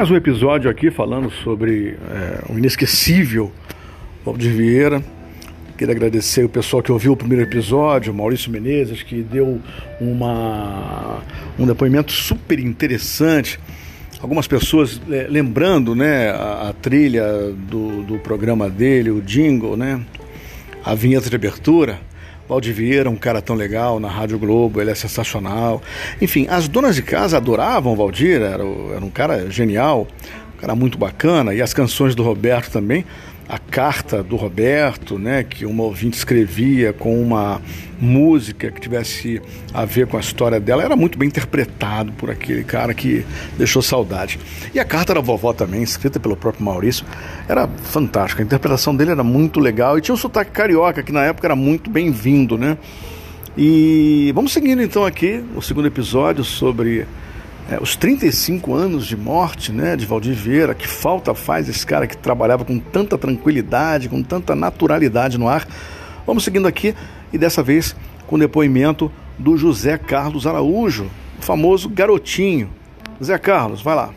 Mais um episódio aqui falando sobre é, o inesquecível Valdir Vieira. Queria agradecer o pessoal que ouviu o primeiro episódio, Maurício Menezes, que deu uma, um depoimento super interessante. Algumas pessoas é, lembrando né, a, a trilha do, do programa dele, o jingle, né, a vinheta de abertura. Valdir Vieira, um cara tão legal na Rádio Globo, ele é sensacional. Enfim, as donas de casa adoravam o Valdir, era, era um cara genial, um cara muito bacana, e as canções do Roberto também a carta do Roberto, né, que uma ouvinte escrevia com uma música que tivesse a ver com a história dela, era muito bem interpretado por aquele cara que deixou saudade. E a carta da vovó também, escrita pelo próprio Maurício, era fantástica. A interpretação dele era muito legal e tinha um sotaque carioca que na época era muito bem-vindo, né? E vamos seguindo então aqui o segundo episódio sobre é, os 35 anos de morte né, de Valdir Vieira, que falta faz esse cara que trabalhava com tanta tranquilidade, com tanta naturalidade no ar. Vamos seguindo aqui e dessa vez com o depoimento do José Carlos Araújo, o famoso garotinho. Zé Carlos, vai lá.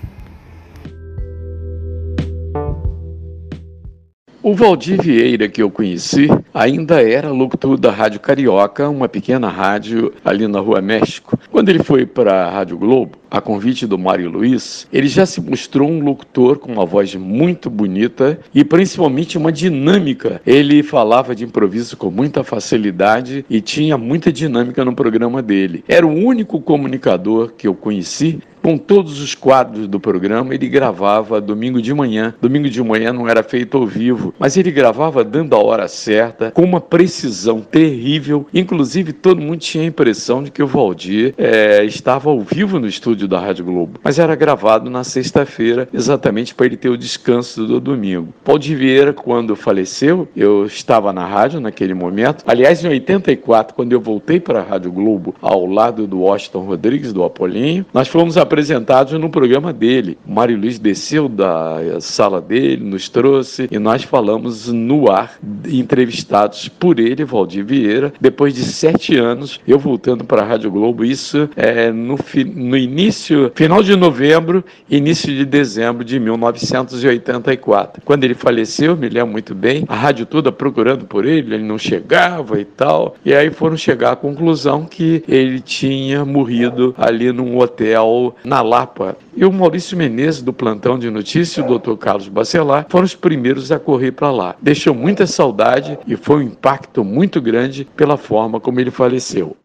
O Valdir Vieira, que eu conheci, ainda era locutor da Rádio Carioca, uma pequena rádio ali na Rua México. Quando ele foi para a Rádio Globo, a convite do Mário Luiz, ele já se mostrou um locutor com uma voz muito bonita e principalmente uma dinâmica. Ele falava de improviso com muita facilidade e tinha muita dinâmica no programa dele. Era o único comunicador que eu conheci com todos os quadros do programa, ele gravava domingo de manhã. Domingo de manhã não era feito ao vivo, mas ele gravava dando a hora certa, com uma precisão terrível. Inclusive, todo mundo tinha a impressão de que o Valdir é, estava ao vivo no estúdio da Rádio Globo, mas era gravado na sexta-feira, exatamente para ele ter o descanso do domingo. Valdir Vieira, quando faleceu, eu estava na rádio naquele momento. Aliás, em 84, quando eu voltei para a Rádio Globo, ao lado do Washington Rodrigues, do Apolinho, nós fomos a apresentados no programa dele. O Mário Luiz desceu da sala dele, nos trouxe e nós falamos no ar, entrevistados por ele, Valdir Vieira. Depois de sete anos, eu voltando para a Rádio Globo, isso é no, no início, final de novembro, início de dezembro de 1984. Quando ele faleceu, me lembro muito bem, a rádio toda procurando por ele, ele não chegava e tal. E aí foram chegar à conclusão que ele tinha morrido ali num hotel na Lapa. E o Maurício Menezes, do plantão de notícias, o doutor Carlos Bacelar foram os primeiros a correr para lá. Deixou muita saudade e foi um impacto muito grande pela forma como ele faleceu.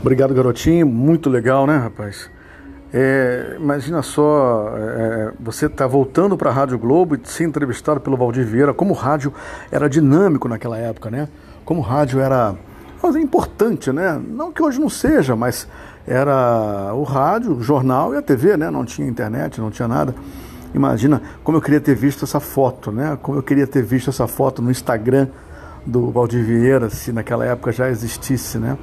Obrigado, garotinho. Muito legal, né, rapaz? É, imagina só, é, você está voltando para a Rádio Globo e ser entrevistado pelo Valdir Vieira, como o rádio era dinâmico naquela época, né? Como o rádio era é importante, né? Não que hoje não seja, mas era o rádio, o jornal e a TV, né? Não tinha internet, não tinha nada. Imagina como eu queria ter visto essa foto, né? Como eu queria ter visto essa foto no Instagram do Valdir Vieira, se naquela época já existisse, né?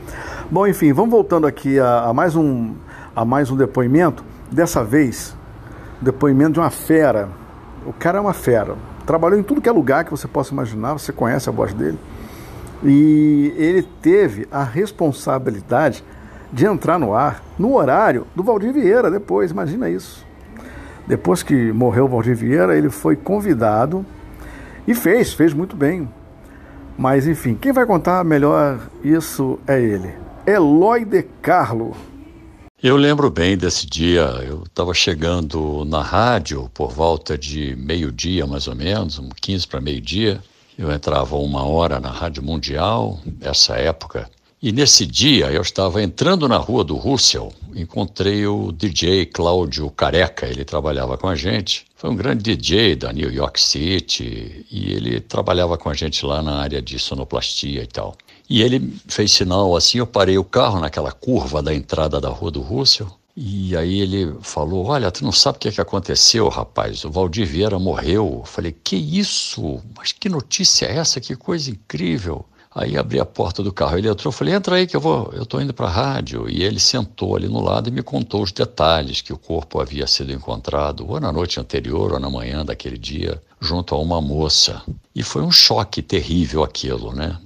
Bom, enfim, vamos voltando aqui a, a mais um a mais um depoimento. Dessa vez, depoimento de uma fera. O cara é uma fera. Trabalhou em tudo que é lugar que você possa imaginar. Você conhece a voz dele. E ele teve a responsabilidade de entrar no ar no horário do Valdir Vieira depois, imagina isso. Depois que morreu o Valdir Vieira, ele foi convidado e fez, fez muito bem. Mas enfim, quem vai contar melhor isso é ele. Eloy de Carlo. Eu lembro bem desse dia. Eu estava chegando na rádio por volta de meio-dia, mais ou menos, 15 para meio-dia. Eu entrava uma hora na Rádio Mundial, nessa época, e nesse dia eu estava entrando na rua do Russell, encontrei o DJ Cláudio Careca, ele trabalhava com a gente. Foi um grande DJ da New York City e ele trabalhava com a gente lá na área de sonoplastia e tal. E ele fez sinal assim, eu parei o carro naquela curva da entrada da rua do Russell e aí ele falou: Olha, tu não sabe o que, é que aconteceu, rapaz? O Valdir Vieira morreu. Eu falei: Que isso? Mas que notícia é essa? Que coisa incrível. Aí abri a porta do carro, ele entrou, falei, entra aí que eu vou, eu estou indo para a rádio. E ele sentou ali no lado e me contou os detalhes que o corpo havia sido encontrado, ou na noite anterior, ou na manhã daquele dia, junto a uma moça. E foi um choque terrível aquilo, né?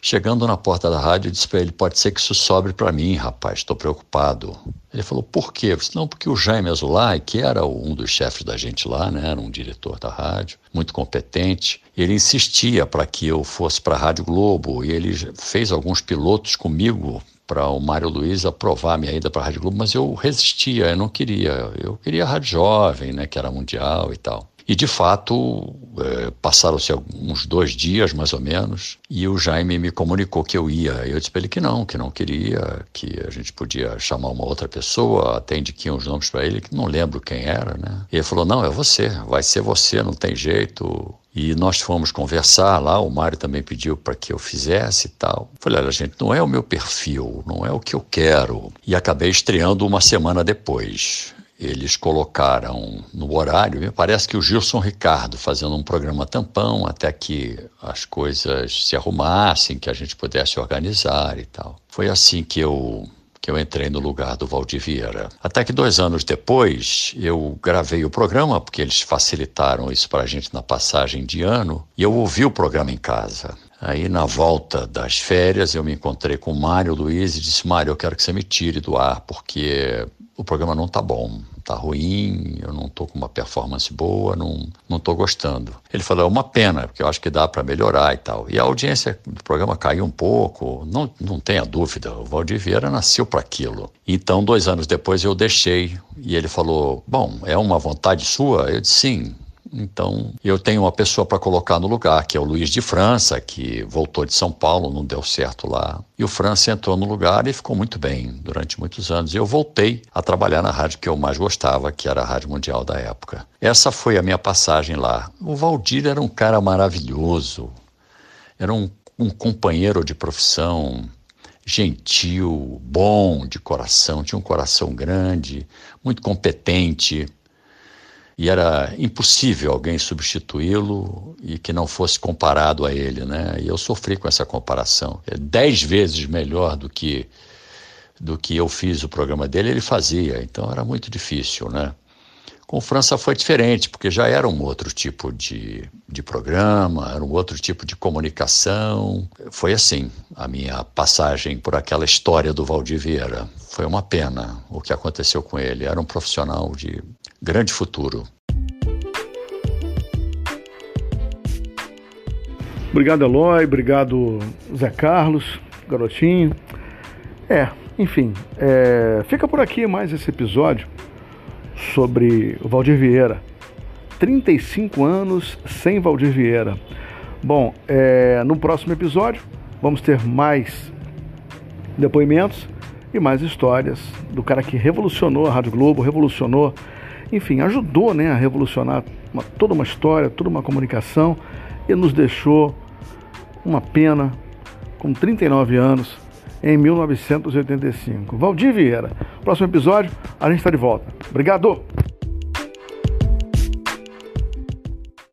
Chegando na porta da rádio, eu disse para ele: pode ser que isso sobre para mim, rapaz, estou preocupado. Ele falou: por quê? Disse: não, porque o Jaime Azulay, que era um dos chefes da gente lá, né, era um diretor da rádio, muito competente, ele insistia para que eu fosse para a Rádio Globo e ele fez alguns pilotos comigo para o Mário Luiz aprovar minha ida para a Rádio Globo, mas eu resistia, eu não queria. Eu queria a Rádio Jovem, né, que era mundial e tal. E de fato, é, passaram-se uns dois dias mais ou menos, e o Jaime me comunicou que eu ia. Eu disse para ele que não, que não queria, que a gente podia chamar uma outra pessoa, até indiquei uns nomes para ele, que não lembro quem era, né? E ele falou: não, é você, vai ser você, não tem jeito. E nós fomos conversar lá, o Mário também pediu para que eu fizesse e tal. Falei, olha, gente, não é o meu perfil, não é o que eu quero. E acabei estreando uma semana depois eles colocaram no horário, me parece que o Gilson Ricardo fazendo um programa tampão até que as coisas se arrumassem, que a gente pudesse organizar e tal. Foi assim que eu que eu entrei no lugar do Valdir Vieira. Até que dois anos depois eu gravei o programa, porque eles facilitaram isso para a gente na passagem de ano, e eu ouvi o programa em casa. Aí, na volta das férias, eu me encontrei com o Mário Luiz e disse: Mário, eu quero que você me tire do ar, porque o programa não tá bom, tá ruim, eu não tô com uma performance boa, não, tô gostando. Ele falou, é uma pena, porque eu acho que dá para melhorar e tal. E a audiência do programa caiu um pouco, não, não tenha dúvida, o Valdir Vieira nasceu para aquilo. Então, dois anos depois eu deixei, e ele falou, bom, é uma vontade sua? Eu disse, sim, então, eu tenho uma pessoa para colocar no lugar, que é o Luiz de França, que voltou de São Paulo, não deu certo lá. E o França entrou no lugar e ficou muito bem durante muitos anos. Eu voltei a trabalhar na rádio que eu mais gostava, que era a Rádio Mundial da época. Essa foi a minha passagem lá. O Valdir era um cara maravilhoso, era um, um companheiro de profissão, gentil, bom de coração, tinha um coração grande, muito competente e era impossível alguém substituí-lo e que não fosse comparado a ele, né? E eu sofri com essa comparação. É dez vezes melhor do que do que eu fiz o programa dele, ele fazia. Então era muito difícil, né? Com França foi diferente, porque já era um outro tipo de, de programa, era um outro tipo de comunicação. Foi assim a minha passagem por aquela história do Valdir Vieira. Foi uma pena o que aconteceu com ele. Era um profissional de grande futuro. Obrigado, Eloy. Obrigado, Zé Carlos, garotinho. É, enfim, é, fica por aqui mais esse episódio sobre o Valdir Vieira. 35 anos sem Valdir Vieira. Bom, é, no próximo episódio vamos ter mais depoimentos e mais histórias do cara que revolucionou a Rádio Globo, revolucionou enfim, ajudou né, a revolucionar uma, toda uma história, toda uma comunicação e nos deixou uma pena com 39 anos em 1985. Valdir Vieira. Próximo episódio, a gente está de volta. Obrigado!